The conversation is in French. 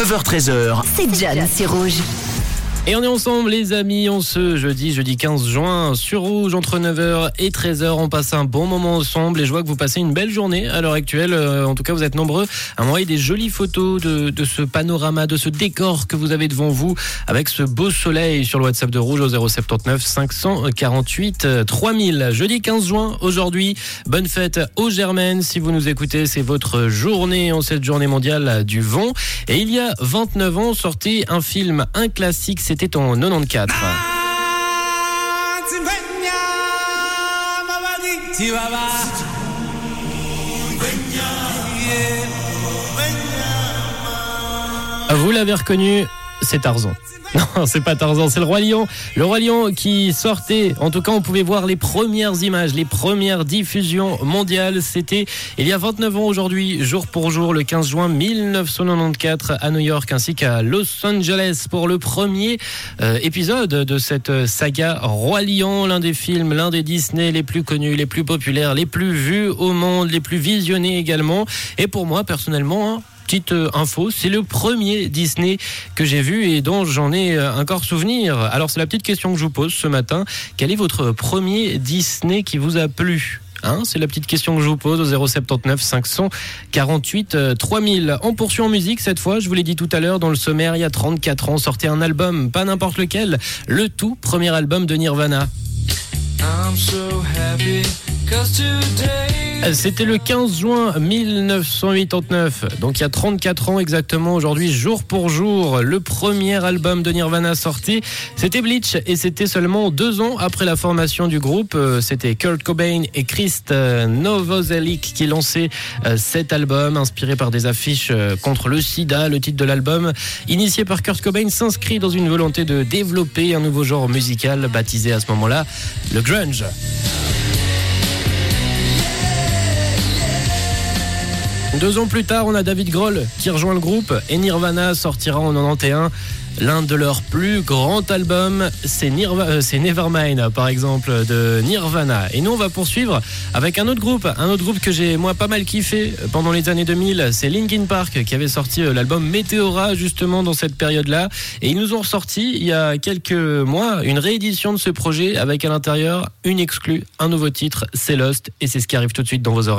9h13h. C'est John, c'est rouge. Et on est ensemble les amis, on se jeudi, jeudi 15 juin sur Rouge entre 9h et 13h. On passe un bon moment ensemble et je vois que vous passez une belle journée à l'heure actuelle. Euh, En tout cas, vous êtes nombreux à m'envoyer des jolies photos de, de ce panorama, de ce décor que vous avez devant vous avec ce beau soleil sur le WhatsApp de Rouge au 079 548 euh, 3000. Jeudi 15 juin aujourd'hui. Bonne fête aux Germaines. Si vous nous écoutez, c'est votre journée en cette journée mondiale du vent. Et il y a 29 ans, sortait un film, un classique, c'était en 94. Vous l'avez reconnu, c'est Tarzan. Non, c'est pas Tarzan, c'est le Roi Lion. Le Roi Lion qui sortait, en tout cas on pouvait voir les premières images, les premières diffusions mondiales. C'était il y a 29 ans aujourd'hui, jour pour jour, le 15 juin 1994 à New York ainsi qu'à Los Angeles pour le premier euh, épisode de cette saga Roi Lion, l'un des films, l'un des Disney les plus connus, les plus populaires, les plus vus au monde, les plus visionnés également. Et pour moi personnellement, hein, petite euh, info, c'est le premier Disney que j'ai vu et dont j'en ai euh, encore souvenir. Alors c'est la petite question que je vous pose ce matin. Quel est votre premier Disney qui vous a plu? Hein, c'est la petite question que je vous pose au 079 548 euh, 3000. On poursuit en musique cette fois, je vous l'ai dit tout à l'heure, dans le sommaire, il y a 34 ans, sortait un album, pas n'importe lequel, le tout premier album de Nirvana. I'm so happy 'cause today C'était le 15 juin 1989, donc il y a 34 ans exactement aujourd'hui, jour pour jour, le premier album de Nirvana sorti, c'était Bleach et c'était seulement deux ans après la formation du groupe, Euh, c'était Kurt Cobain et Christ euh, Novoselic qui lançaient euh, cet album, inspiré par des affiches contre le sida, le titre de l'album, initié par Kurt Cobain, s'inscrit dans une volonté de développer un nouveau genre musical baptisé à ce moment-là le grunge. Deux ans plus tard, on a David Grohl qui rejoint le groupe et Nirvana sortira en 91 l'un de leurs plus grands albums, euh, c'est Nevermind par exemple de Nirvana. Et nous on va poursuivre avec un autre groupe, un autre groupe que j'ai moi pas mal kiffé pendant les années 2000, c'est Linkin Park qui avait sorti euh, l'album Meteora justement dans cette période-là et ils nous ont ressorti il y a quelques mois une réédition de ce projet avec à l'intérieur une exclue, un nouveau titre, c'est Lost et c'est ce qui arrive tout de suite dans vos oreilles.